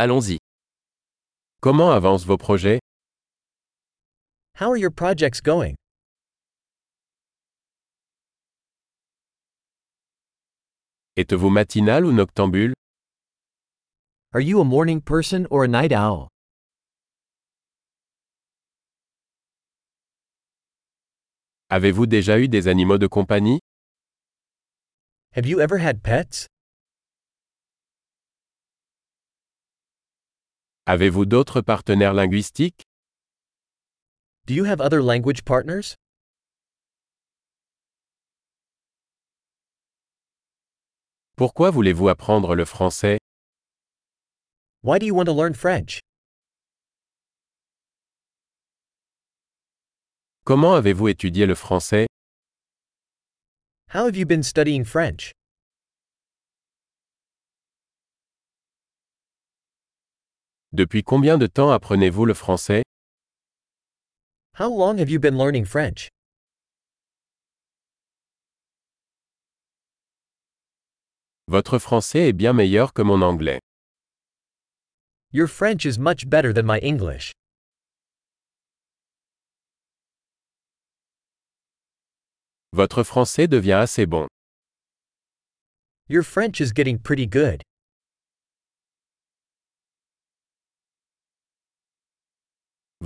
Allons-y. Comment avancent vos projets? How are your projects going? Êtes-vous matinal ou noctambule? Are you a morning person or a night owl? Avez-vous déjà eu des animaux de compagnie? Have you ever had pets? Avez-vous d'autres partenaires linguistiques? Do you have other language partners? Pourquoi voulez-vous apprendre le français? Why do you want to learn French? Comment avez-vous étudié le français? How have you been studying French? Depuis combien de temps apprenez-vous le français? How long have you been learning French? Votre français est bien meilleur que mon anglais. Your French is much better than my English. Votre français devient assez bon. Your French is getting pretty good.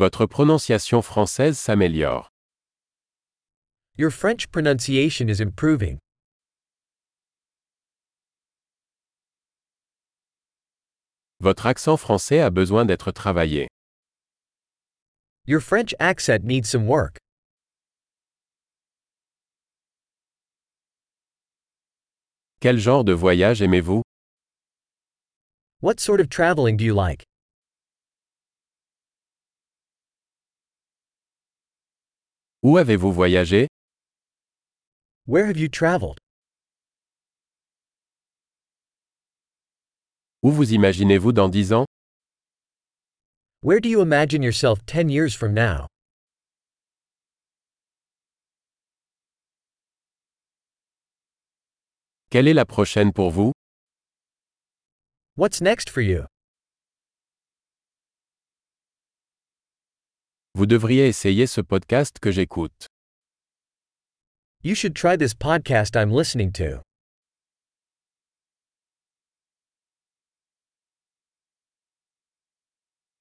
Votre prononciation française s'améliore. Your French pronunciation is improving. Votre accent français a besoin d'être travaillé. Your French accent needs some work. Quel genre de voyage aimez-vous? What sort of traveling do you like? Où avez-vous voyagé? Where have you traveled? Où vous imaginez-vous dans 10 ans? Where do you imagine yourself 10 years from now? Quelle est la prochaine pour vous? What's next for you? Vous devriez essayer ce podcast que j'écoute. You should try this podcast I'm listening to.